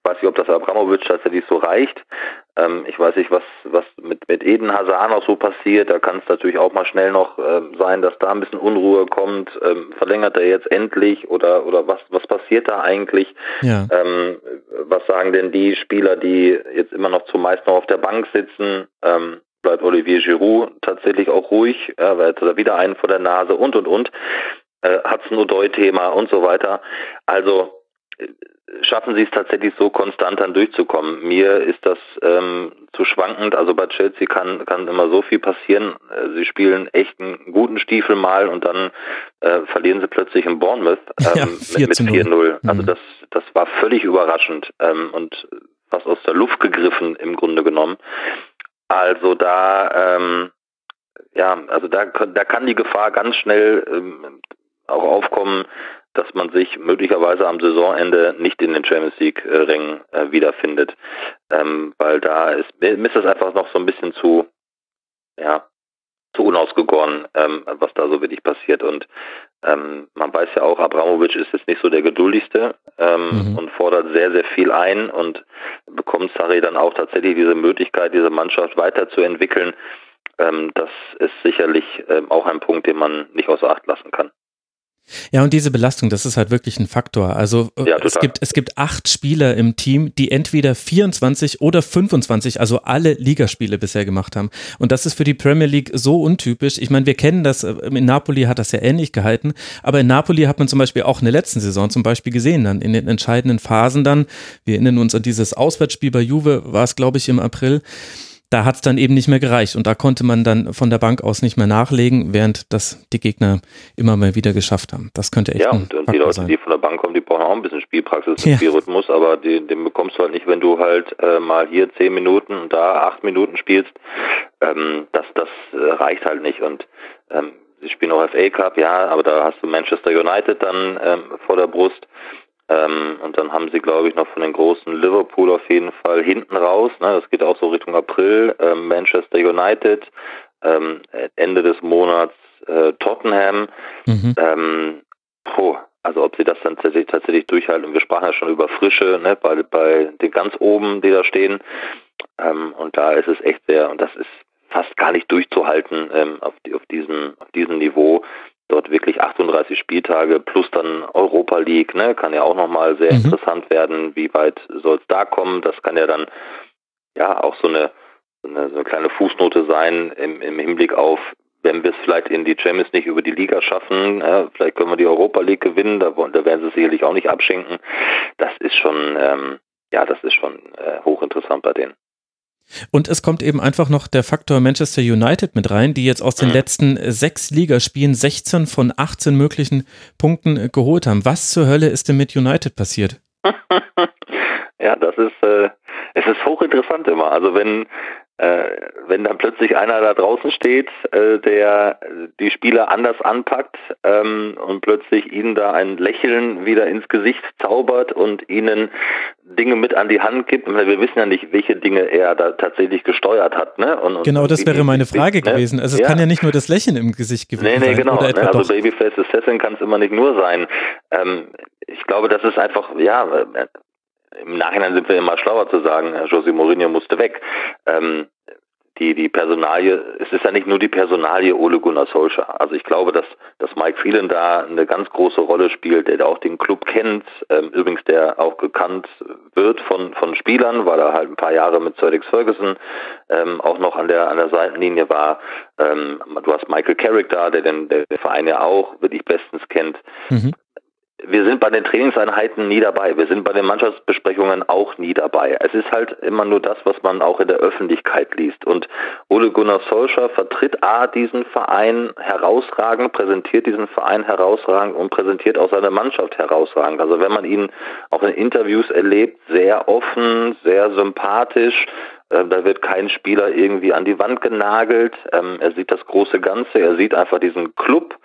weiß nicht, ob das Abramovic tatsächlich so reicht. Ähm, ich weiß nicht, was, was mit, mit Eden Hazard noch so passiert. Da kann es natürlich auch mal schnell noch äh, sein, dass da ein bisschen Unruhe kommt. Ähm, verlängert er jetzt endlich oder, oder was, was passiert da eigentlich? Ja. Ähm, was sagen denn die Spieler, die jetzt immer noch zumeist noch auf der Bank sitzen? Bleibt Olivier Giroud tatsächlich auch ruhig, ja, weil er wieder einen vor der Nase und und und. Äh, Hudson-Odoi-Thema und so weiter. Also äh, schaffen sie es tatsächlich so konstant dann durchzukommen. Mir ist das ähm, zu schwankend. Also bei Chelsea kann, kann immer so viel passieren. Äh, sie spielen echt einen guten Stiefel mal und dann äh, verlieren sie plötzlich in Bournemouth ähm, ja, 4 mit, mit 4-0. Mhm. Also das, das war völlig überraschend ähm, und fast aus der Luft gegriffen im Grunde genommen. Also da, ähm, ja, also da, da kann die Gefahr ganz schnell ähm, auch aufkommen, dass man sich möglicherweise am Saisonende nicht in den Champions League-Rängen äh, wiederfindet. Ähm, weil da ist, ist das einfach noch so ein bisschen zu, ja, zu unausgegoren, ähm, was da so wirklich passiert. Und ähm, man weiß ja auch, Abramovic ist jetzt nicht so der geduldigste ähm, mhm. und fordert sehr, sehr viel ein und bekommt Sarri dann auch tatsächlich diese Möglichkeit, diese Mannschaft weiterzuentwickeln. Ähm, das ist sicherlich ähm, auch ein Punkt, den man nicht außer Acht lassen kann. Ja, und diese Belastung, das ist halt wirklich ein Faktor. Also äh, ja, es, gibt, es gibt acht Spieler im Team, die entweder 24 oder 25, also alle Ligaspiele bisher gemacht haben. Und das ist für die Premier League so untypisch. Ich meine, wir kennen das, äh, in Napoli hat das ja ähnlich gehalten, aber in Napoli hat man zum Beispiel auch in der letzten Saison zum Beispiel gesehen, dann in den entscheidenden Phasen dann, wir erinnern uns an dieses Auswärtsspiel bei Juve, war es glaube ich im April, da hat es dann eben nicht mehr gereicht und da konnte man dann von der Bank aus nicht mehr nachlegen, während das die Gegner immer mal wieder geschafft haben. Das könnte echt Ja, und, und die Leute, sein. die von der Bank kommen, die brauchen auch ein bisschen Spielpraxis und ja. Spielrhythmus, aber die, den bekommst du halt nicht, wenn du halt äh, mal hier zehn Minuten und da acht Minuten spielst. Ähm, das das äh, reicht halt nicht und ähm, sie spielen auch FA Cup, ja, aber da hast du Manchester United dann ähm, vor der Brust. Ähm, und dann haben sie, glaube ich, noch von den großen Liverpool auf jeden Fall hinten raus. Ne? Das geht auch so Richtung April. Ähm, Manchester United, ähm, Ende des Monats äh, Tottenham. Mhm. Ähm, puh, also ob sie das dann tatsächlich, tatsächlich durchhalten. Wir sprachen ja schon über Frische, ne? bei, bei den ganz oben, die da stehen. Ähm, und da ist es echt sehr, und das ist fast gar nicht durchzuhalten ähm, auf, die, auf, diesem, auf diesem Niveau dort wirklich 38 Spieltage plus dann Europa League, ne, kann ja auch nochmal sehr mhm. interessant werden. Wie weit soll es da kommen? Das kann ja dann ja auch so eine, so eine, so eine kleine Fußnote sein im, im Hinblick auf, wenn wir es vielleicht in die Champions nicht über die Liga schaffen, ja, vielleicht können wir die Europa League gewinnen, da, da werden sie sicherlich auch nicht abschenken. Das ist schon, ähm, ja, das ist schon äh, hochinteressant bei denen. Und es kommt eben einfach noch der Faktor Manchester United mit rein, die jetzt aus den mhm. letzten sechs Ligaspielen 16 von 18 möglichen Punkten geholt haben. Was zur Hölle ist denn mit United passiert? ja, das ist, äh, es ist hochinteressant immer. Also wenn wenn dann plötzlich einer da draußen steht, äh, der die Spieler anders anpackt ähm, und plötzlich ihnen da ein Lächeln wieder ins Gesicht zaubert und ihnen Dinge mit an die Hand gibt. Wir wissen ja nicht, welche Dinge er da tatsächlich gesteuert hat. Ne? Und, genau, das wäre meine Frage ne? gewesen. Also es ja. kann ja nicht nur das Lächeln im Gesicht gewesen nee, nee, sein. Genau, ne? Also Babyface Assassin kann es immer nicht nur sein. Ähm, ich glaube, das ist einfach, ja, äh, im Nachhinein sind wir immer schlauer zu sagen, José Mourinho musste weg. Ähm, die, die Personalie, es ist ja nicht nur die Personalie Ole Gunnar Solskjaer. Also ich glaube, dass, dass Mike Phelan da eine ganz große Rolle spielt, der auch den Club kennt, ähm, übrigens der auch gekannt wird von, von Spielern, weil er halt ein paar Jahre mit Sir Ferguson ähm, auch noch an der, an der Seitenlinie war. Ähm, du hast Michael Carrick da, der den, der Verein ja auch wirklich bestens kennt. Mhm wir sind bei den Trainingseinheiten nie dabei. Wir sind bei den Mannschaftsbesprechungen auch nie dabei. Es ist halt immer nur das, was man auch in der Öffentlichkeit liest. Und Ole Gunnar Solskjaer vertritt A, diesen Verein herausragend, präsentiert diesen Verein herausragend und präsentiert auch seine Mannschaft herausragend. Also wenn man ihn auch in Interviews erlebt, sehr offen, sehr sympathisch, äh, da wird kein Spieler irgendwie an die Wand genagelt. Ähm, er sieht das große Ganze, er sieht einfach diesen Club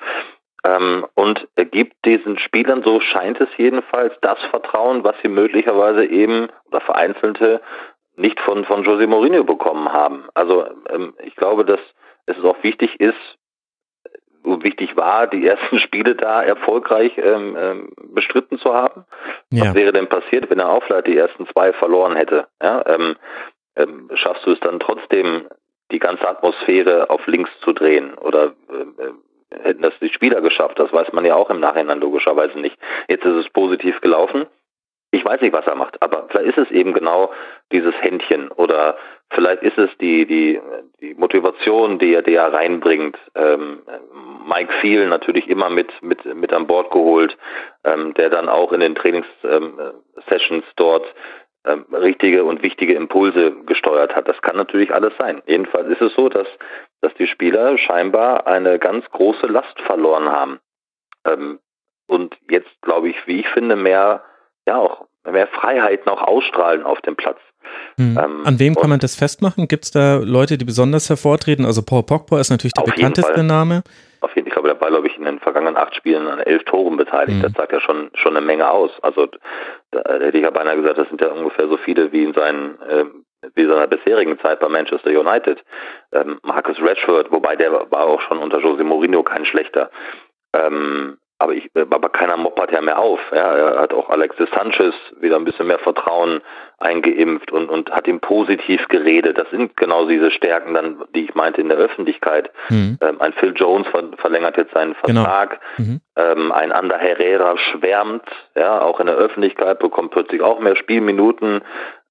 ähm, und er gibt diesen Spielern, so scheint es jedenfalls, das Vertrauen, was sie möglicherweise eben oder vereinzelte nicht von, von José Mourinho bekommen haben. Also ähm, ich glaube, dass es auch wichtig ist, wichtig war, die ersten Spiele da erfolgreich ähm, ähm, bestritten zu haben. Ja. Was wäre denn passiert, wenn er Aufleit die ersten zwei verloren hätte? Ja, ähm, ähm, schaffst du es dann trotzdem, die ganze Atmosphäre auf links zu drehen? Oder äh, hätten das die Spieler geschafft? Das weiß man ja auch im Nachhinein logischerweise nicht. Jetzt ist es positiv gelaufen. Ich weiß nicht, was er macht, aber vielleicht ist es eben genau dieses Händchen oder vielleicht ist es die, die, die Motivation, die er, die er reinbringt. Ähm, Mike Feel natürlich immer mit, mit, mit an Bord geholt, ähm, der dann auch in den Trainingssessions ähm, dort ähm, richtige und wichtige Impulse gesteuert hat. Das kann natürlich alles sein. Jedenfalls ist es so, dass, dass die Spieler scheinbar eine ganz große Last verloren haben. Ähm, und jetzt, glaube ich, wie ich finde, mehr ja auch mehr Freiheiten auch ausstrahlen auf dem Platz. Hm. Ähm, An wem kann man das festmachen? Gibt es da Leute, die besonders hervortreten? Also Paul Pogba ist natürlich der bekannteste Name. Auf jeden Fall. Ich glaube, der war, glaube ich, in den vergangenen acht Spielen an elf Toren beteiligt. Hm. Das sagt ja schon, schon eine Menge aus. Also da hätte ich ja beinahe gesagt, das sind ja ungefähr so viele wie in seinen äh, wie in seiner bisherigen Zeit bei Manchester United. Ähm, Marcus Rashford, wobei der war auch schon unter Jose Mourinho kein schlechter. Ähm, aber ich, aber keiner moppert ja mehr auf. Ja, er hat auch Alexis Sanchez wieder ein bisschen mehr Vertrauen eingeimpft und, und hat ihm positiv geredet. Das sind genau diese Stärken dann, die ich meinte in der Öffentlichkeit. Mhm. Ähm, ein Phil Jones ver verlängert jetzt seinen genau. Vertrag. Genau. Mhm. Ähm, ein Ander Herrera schwärmt, ja, auch in der Öffentlichkeit, bekommt plötzlich auch mehr Spielminuten.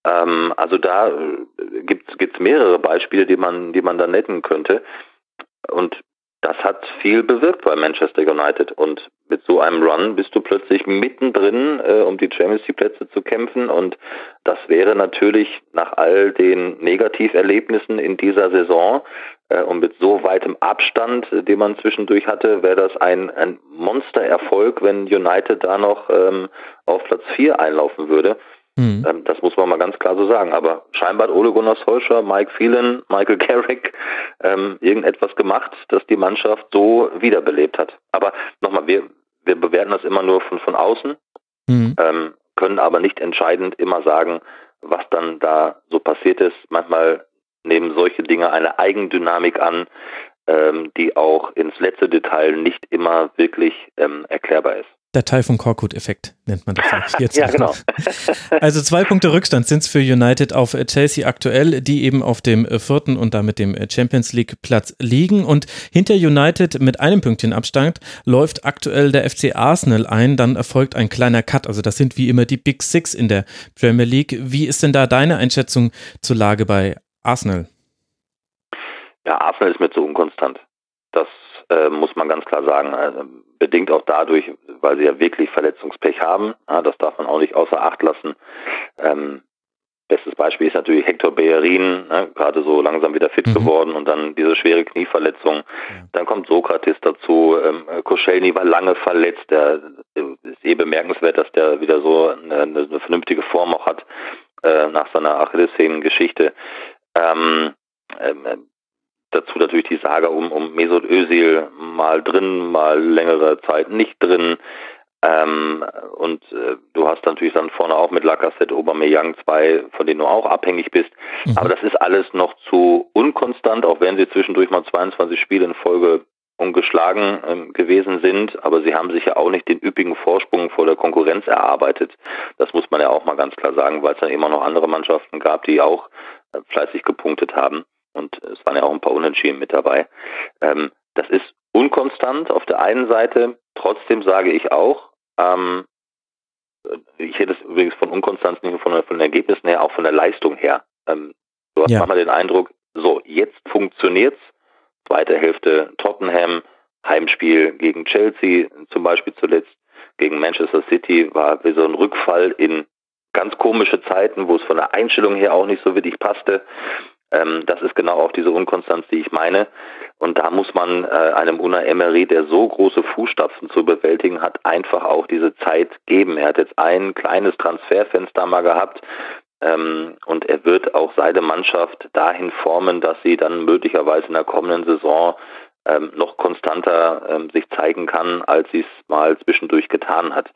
Ähm, also da äh, gibt es mehrere Beispiele, die man, die man da nennen könnte. Und das hat viel bewirkt bei Manchester United und mit so einem Run bist du plötzlich mittendrin, äh, um die Champions League Plätze zu kämpfen und das wäre natürlich nach all den Negativerlebnissen in dieser Saison äh, und mit so weitem Abstand, äh, den man zwischendurch hatte, wäre das ein, ein Monstererfolg, wenn United da noch ähm, auf Platz 4 einlaufen würde. Mhm. Ähm, das muss man mal ganz klar so sagen. Aber scheinbar hat Ole Gunnar Solskjaer, Mike Phelan, Michael Carrick ähm, irgendetwas gemacht, das die Mannschaft so wiederbelebt hat. Aber nochmal, wir, wir bewerten das immer nur von, von außen, mhm. ähm, können aber nicht entscheidend immer sagen, was dann da so passiert ist. Manchmal nehmen solche Dinge eine Eigendynamik an, ähm, die auch ins letzte Detail nicht immer wirklich ähm, erklärbar ist. Der Teil von Korkut-Effekt nennt man das jetzt. ja, genau. also zwei Punkte Rückstand sind es für United auf Chelsea aktuell, die eben auf dem vierten und damit dem Champions League Platz liegen. Und hinter United mit einem Pünktchen Abstand läuft aktuell der FC Arsenal ein. Dann erfolgt ein kleiner Cut. Also das sind wie immer die Big Six in der Premier League. Wie ist denn da deine Einschätzung zur Lage bei Arsenal? Ja, Arsenal ist mir zu unkonstant. Das äh, muss man ganz klar sagen. Bedingt auch dadurch, weil sie ja wirklich Verletzungspech haben. Ja, das darf man auch nicht außer Acht lassen. Ähm, bestes Beispiel ist natürlich Hector Bellerin, ne, gerade so langsam wieder fit mhm. geworden und dann diese schwere Knieverletzung. Dann kommt Sokrates dazu. Ähm, Koscielny war lange verletzt. Der ist eh bemerkenswert, dass der wieder so eine, eine vernünftige Form auch hat äh, nach seiner Achillessehnengeschichte. Ähm, ähm, Dazu natürlich die Sage um, um Mesut Özil mal drin, mal längere Zeit nicht drin. Ähm, und äh, du hast natürlich dann vorne auch mit Lacazette, Aubameyang zwei, von denen du auch abhängig bist. Mhm. Aber das ist alles noch zu unkonstant, auch wenn sie zwischendurch mal 22 Spiele in Folge ungeschlagen ähm, gewesen sind, aber sie haben sich ja auch nicht den üppigen Vorsprung vor der Konkurrenz erarbeitet. Das muss man ja auch mal ganz klar sagen, weil es dann immer noch andere Mannschaften gab, die auch äh, fleißig gepunktet haben und es waren ja auch ein paar Unentschieden mit dabei. Ähm, das ist unkonstant auf der einen Seite, trotzdem sage ich auch, ähm, ich hätte es übrigens von Unkonstanz nicht nur von, von den Ergebnissen her, auch von der Leistung her. Ähm, du hast ja. manchmal den Eindruck, so, jetzt funktioniert's. Zweite Hälfte Tottenham, Heimspiel gegen Chelsea, zum Beispiel zuletzt gegen Manchester City, war wie so ein Rückfall in ganz komische Zeiten, wo es von der Einstellung her auch nicht so wirklich passte. Ähm, das ist genau auch diese Unkonstanz, die ich meine. Und da muss man äh, einem Una Emery, der so große Fußstapfen zu bewältigen hat, einfach auch diese Zeit geben. Er hat jetzt ein kleines Transferfenster mal gehabt. Ähm, und er wird auch seine Mannschaft dahin formen, dass sie dann möglicherweise in der kommenden Saison ähm, noch konstanter ähm, sich zeigen kann, als sie es mal zwischendurch getan hat.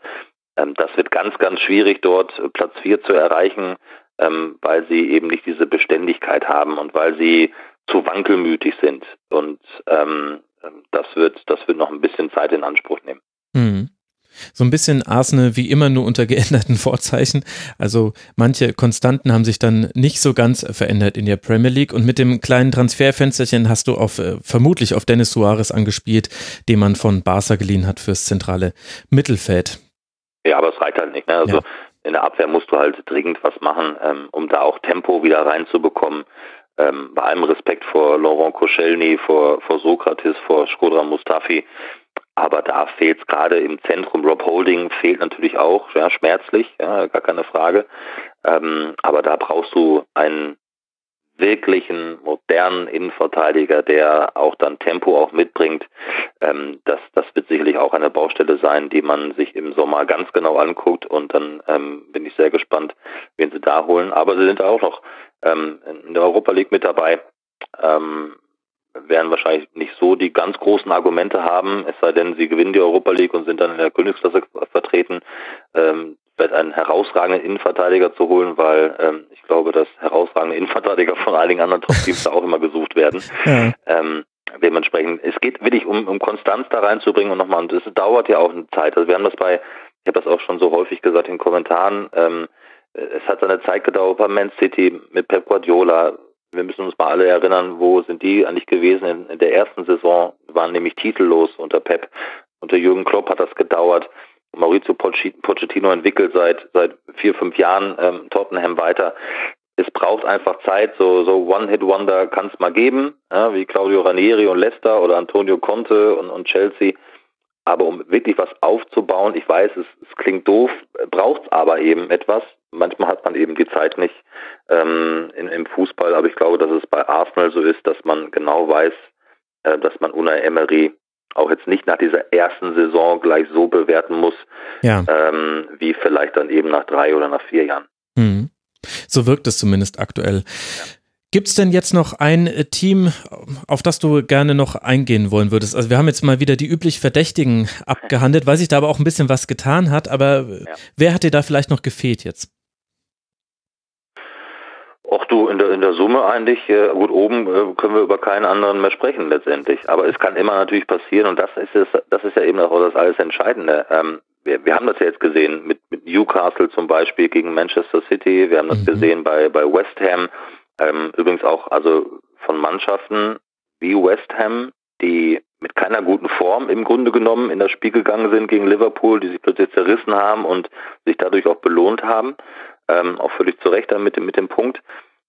Ähm, das wird ganz, ganz schwierig, dort Platz 4 zu erreichen ähm, weil sie eben nicht diese Beständigkeit haben und weil sie zu wankelmütig sind. Und ähm, ähm, das wird, das wird noch ein bisschen Zeit in Anspruch nehmen. Mhm. So ein bisschen Arsenal wie immer nur unter geänderten Vorzeichen. Also manche Konstanten haben sich dann nicht so ganz verändert in der Premier League und mit dem kleinen Transferfensterchen hast du auf äh, vermutlich auf Dennis Suarez angespielt, den man von Barca geliehen hat fürs zentrale Mittelfeld. Ja, aber es reicht halt nicht. Ne? Also ja. In der Abwehr musst du halt dringend was machen, ähm, um da auch Tempo wieder reinzubekommen. Ähm, bei allem Respekt vor Laurent Koscielny, vor, vor Sokrates, vor Skodra Mustafi. Aber da fehlt es gerade im Zentrum. Rob Holding fehlt natürlich auch, ja, schmerzlich, ja, gar keine Frage. Ähm, aber da brauchst du einen wirklichen modernen Innenverteidiger, der auch dann Tempo auch mitbringt. Ähm, das, das wird sicherlich auch eine Baustelle sein, die man sich im Sommer ganz genau anguckt und dann ähm, bin ich sehr gespannt, wen sie da holen. Aber sie sind auch noch ähm, in der Europa League mit dabei. Ähm, werden wahrscheinlich nicht so die ganz großen Argumente haben, es sei denn, sie gewinnen die Europa League und sind dann in der Königsklasse vertreten, ähm, vielleicht einen herausragenden Innenverteidiger zu holen, weil ähm, ich glaube, dass herausragende Innenverteidiger von einigen anderen Top-Teams auch immer gesucht werden. Ja. Ähm, dementsprechend, es geht wirklich um, um Konstanz da reinzubringen und nochmal, und es dauert ja auch eine Zeit. Also wir haben das bei, ich habe das auch schon so häufig gesagt in Kommentaren, ähm, es hat seine Zeit gedauert bei Man City mit Pep Guardiola, wir müssen uns mal alle erinnern, wo sind die eigentlich gewesen in, in der ersten Saison, waren nämlich titellos unter Pep. Unter Jürgen Klopp hat das gedauert. Maurizio Pochettino entwickelt seit seit vier, fünf Jahren ähm, Tottenham weiter. Es braucht einfach Zeit, so, so One-Hit-Wonder kann es mal geben, ja, wie Claudio Ranieri und Leicester oder Antonio Conte und, und Chelsea. Aber um wirklich was aufzubauen, ich weiß, es, es klingt doof, braucht es aber eben etwas. Manchmal hat man eben die Zeit nicht ähm, in, im Fußball, aber ich glaube, dass es bei Arsenal so ist, dass man genau weiß, äh, dass man Unai Emery auch jetzt nicht nach dieser ersten Saison gleich so bewerten muss, ja. ähm, wie vielleicht dann eben nach drei oder nach vier Jahren. Mhm. So wirkt es zumindest aktuell. Ja. Gibt es denn jetzt noch ein äh, Team, auf das du gerne noch eingehen wollen würdest? Also wir haben jetzt mal wieder die üblich Verdächtigen abgehandelt, weil sich da aber auch ein bisschen was getan hat. Aber ja. wer hat dir da vielleicht noch gefehlt jetzt? Auch du, in der, in der Summe eigentlich, äh, gut, oben äh, können wir über keinen anderen mehr sprechen letztendlich. Aber es kann immer natürlich passieren und das ist es, das ist ja eben auch das alles Entscheidende. Ähm, wir, wir haben das ja jetzt gesehen mit, mit Newcastle zum Beispiel gegen Manchester City, wir haben das mhm. gesehen bei, bei West Ham, ähm, übrigens auch also von Mannschaften wie West Ham, die mit keiner guten Form im Grunde genommen in das Spiel gegangen sind gegen Liverpool, die sich plötzlich zerrissen haben und sich dadurch auch belohnt haben. Ähm, auch völlig zu Recht mit dem, mit dem Punkt.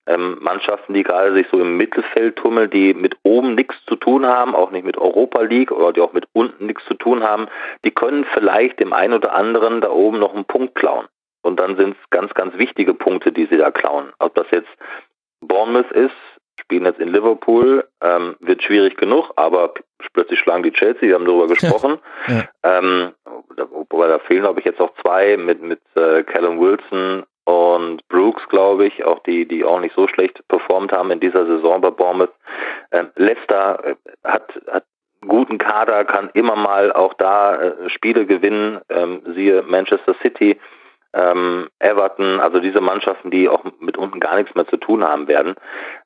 Ähm, Mannschaften, die gerade sich so im Mittelfeld tummeln, die mit oben nichts zu tun haben, auch nicht mit Europa League oder die auch mit unten nichts zu tun haben, die können vielleicht dem einen oder anderen da oben noch einen Punkt klauen. Und dann sind es ganz, ganz wichtige Punkte, die sie da klauen. Ob das jetzt Bournemouth ist, spielen jetzt in Liverpool, ähm, wird schwierig genug, aber plötzlich schlagen die Chelsea, wir haben darüber gesprochen. Ja, ja. Ähm, wobei da fehlen, glaube ich, jetzt auch zwei mit, mit äh, Callum Wilson und Brooks, glaube ich, auch die, die auch nicht so schlecht performt haben in dieser Saison bei Bournemouth. Ähm, Leicester äh, hat, hat guten Kader, kann immer mal auch da äh, Spiele gewinnen, ähm, siehe Manchester City ähm, Everton, also diese Mannschaften, die auch mit unten gar nichts mehr zu tun haben werden,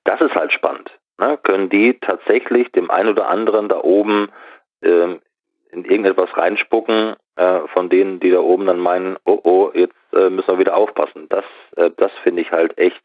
das ist halt spannend. Ne? Können die tatsächlich dem einen oder anderen da oben ähm, in irgendetwas reinspucken, äh, von denen, die da oben dann meinen, oh oh, jetzt äh, müssen wir wieder aufpassen. Das, äh, das finde ich halt echt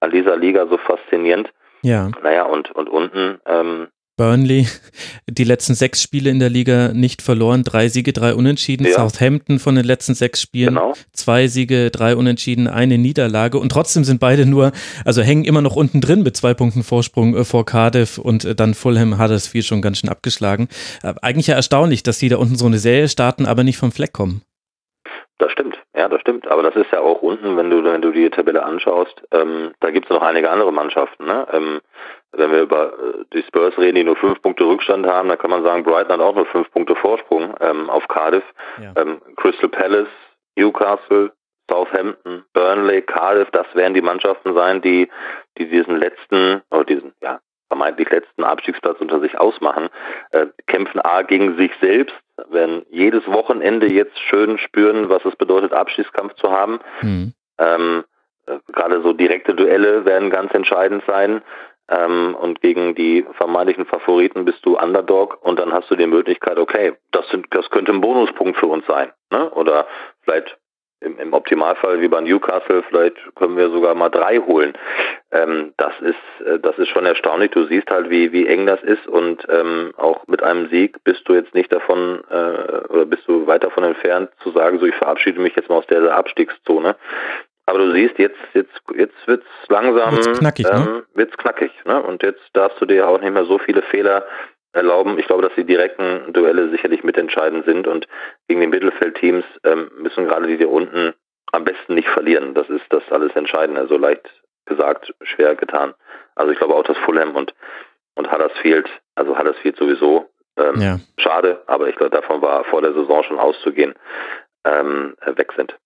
an dieser Liga so faszinierend. Ja. Naja, und, und unten, ähm, Burnley die letzten sechs Spiele in der Liga nicht verloren, drei Siege, drei Unentschieden. Ja. Southampton von den letzten sechs Spielen genau. zwei Siege, drei Unentschieden, eine Niederlage und trotzdem sind beide nur, also hängen immer noch unten drin mit zwei Punkten Vorsprung äh, vor Cardiff und äh, dann Fulham Huddersfield schon ganz schön abgeschlagen. Äh, eigentlich ja erstaunlich, dass die da unten so eine Serie starten, aber nicht vom Fleck kommen. Das stimmt, ja, das stimmt. Aber das ist ja auch unten, wenn du, wenn du die Tabelle anschaust, ähm, da gibt es noch einige andere Mannschaften. Ne? Ähm, wenn wir über äh, die Spurs reden, die nur fünf Punkte Rückstand haben, dann kann man sagen, Brighton hat auch nur fünf Punkte Vorsprung ähm, auf Cardiff. Ja. Ähm, Crystal Palace, Newcastle, Southampton, Burnley, Cardiff, das werden die Mannschaften sein, die, die diesen letzten, oder diesen, ja, vermeintlich letzten Abstiegsplatz unter sich ausmachen, äh, kämpfen A gegen sich selbst, werden jedes Wochenende jetzt schön spüren, was es bedeutet, Abstiegskampf zu haben. Mhm. Ähm, äh, Gerade so direkte Duelle werden ganz entscheidend sein. ähm, und gegen die vermeintlichen Favoriten bist du Underdog und dann hast du die Möglichkeit, okay, das, sind, das könnte ein Bonuspunkt für uns sein. Ne? Oder vielleicht im, im Optimalfall wie bei Newcastle, vielleicht können wir sogar mal drei holen. Ähm, das ist äh, das ist schon erstaunlich. Du siehst halt, wie wie eng das ist und ähm, auch mit einem Sieg bist du jetzt nicht davon äh, oder bist du weit davon entfernt zu sagen, so ich verabschiede mich jetzt mal aus der Abstiegszone. Aber du siehst, jetzt, jetzt, jetzt wird's langsam, wird's knackig, ne? ähm, ne? wird's knackig, ne? Und jetzt darfst du dir auch nicht mehr so viele Fehler erlauben. Ich glaube, dass die direkten Duelle sicherlich mitentscheidend sind und gegen die Mittelfeldteams ähm, müssen gerade die hier unten am besten nicht verlieren. Das ist das alles Entscheidende. So leicht gesagt, schwer getan. Also ich glaube auch, dass Fulham und, und Huddersfield, also Huddersfield sowieso, ähm, ja. schade, aber ich glaube, davon war vor der Saison schon auszugehen, ähm, weg sind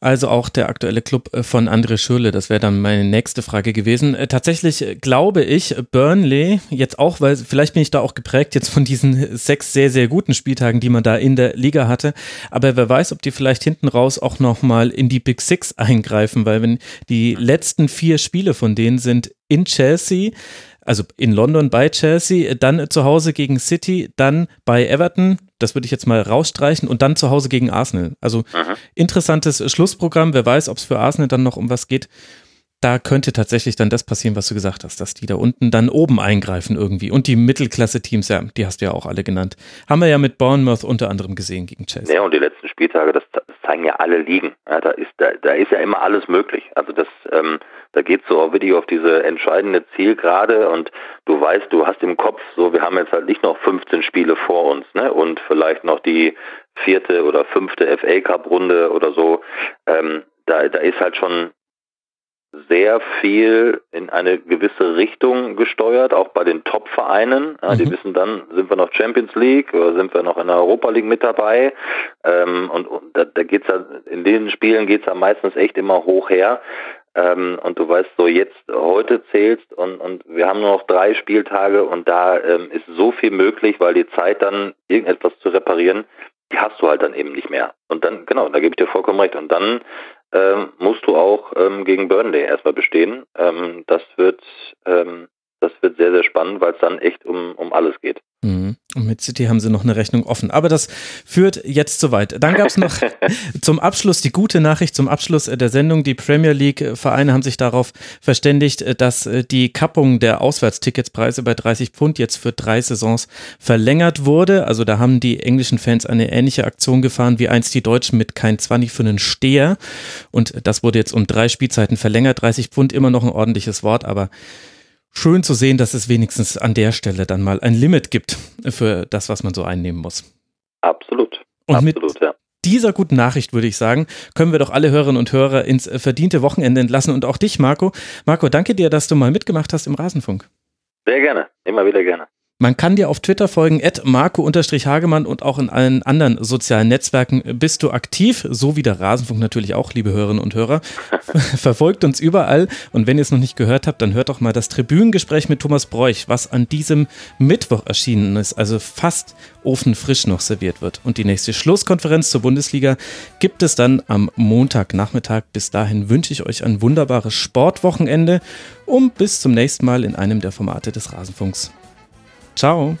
also auch der aktuelle Club äh, von André Schürle. Das wäre dann meine nächste Frage gewesen. Äh, tatsächlich äh, glaube ich, Burnley, jetzt auch, weil vielleicht bin ich da auch geprägt jetzt von diesen sechs sehr, sehr guten Spieltagen, die man da in der Liga hatte. Aber wer weiß, ob die vielleicht hinten raus auch nochmal in die Big Six eingreifen, weil wenn die letzten vier Spiele von denen sind in Chelsea, also in London bei Chelsea, dann zu Hause gegen City, dann bei Everton, das würde ich jetzt mal rausstreichen, und dann zu Hause gegen Arsenal. Also Aha. interessantes Schlussprogramm. Wer weiß, ob es für Arsenal dann noch um was geht. Da könnte tatsächlich dann das passieren, was du gesagt hast, dass die da unten dann oben eingreifen irgendwie. Und die Mittelklasse-Teams, ja, die hast du ja auch alle genannt. Haben wir ja mit Bournemouth unter anderem gesehen gegen Chelsea. Ja, und die letzten Spieltage, das, zeigen ja alle Ligen. Ja, da, ist, da, da ist ja immer alles möglich. Also das, ähm, da geht es so auch wirklich auf diese entscheidende Zielgerade und du weißt, du hast im Kopf so, wir haben jetzt halt nicht noch 15 Spiele vor uns, ne? Und vielleicht noch die vierte oder fünfte FA Cup Runde oder so. Ähm, da, da ist halt schon sehr viel in eine gewisse Richtung gesteuert, auch bei den Top-Vereinen. Ja, mhm. Die wissen dann, sind wir noch Champions League oder sind wir noch in der Europa League mit dabei. Ähm, und, und da, da geht's ja, in den Spielen geht es ja meistens echt immer hoch her ähm, und du weißt so jetzt heute zählst und, und wir haben nur noch drei Spieltage und da ähm, ist so viel möglich, weil die Zeit dann irgendetwas zu reparieren, die hast du halt dann eben nicht mehr. Und dann, genau, da gebe ich dir vollkommen recht. Und dann ähm, musst du auch ähm, gegen Burnley erstmal bestehen. Ähm, das wird ähm, das wird sehr, sehr spannend, weil es dann echt um, um alles geht. Mhm. Und mit City haben sie noch eine Rechnung offen. Aber das führt jetzt zu weit. Dann gab es noch zum Abschluss die gute Nachricht, zum Abschluss der Sendung. Die Premier League-Vereine haben sich darauf verständigt, dass die Kappung der Auswärtsticketspreise bei 30 Pfund jetzt für drei Saisons verlängert wurde. Also da haben die englischen Fans eine ähnliche Aktion gefahren wie einst die Deutschen mit kein 20 für einen Steher. Und das wurde jetzt um drei Spielzeiten verlängert. 30 Pfund immer noch ein ordentliches Wort, aber schön zu sehen, dass es wenigstens an der Stelle dann mal ein Limit gibt für das, was man so einnehmen muss. Absolut. Und Absolut, mit ja. dieser guten Nachricht würde ich sagen, können wir doch alle Hörerinnen und Hörer ins verdiente Wochenende entlassen und auch dich, Marco. Marco, danke dir, dass du mal mitgemacht hast im Rasenfunk. Sehr gerne, immer wieder gerne. Man kann dir auf Twitter folgen, at Marco-Hagemann und auch in allen anderen sozialen Netzwerken bist du aktiv, so wie der Rasenfunk natürlich auch, liebe Hörerinnen und Hörer. Verfolgt uns überall und wenn ihr es noch nicht gehört habt, dann hört doch mal das Tribünengespräch mit Thomas Bräuch, was an diesem Mittwoch erschienen ist, also fast ofenfrisch noch serviert wird. Und die nächste Schlusskonferenz zur Bundesliga gibt es dann am Montagnachmittag. Bis dahin wünsche ich euch ein wunderbares Sportwochenende und bis zum nächsten Mal in einem der Formate des Rasenfunks. Tchau!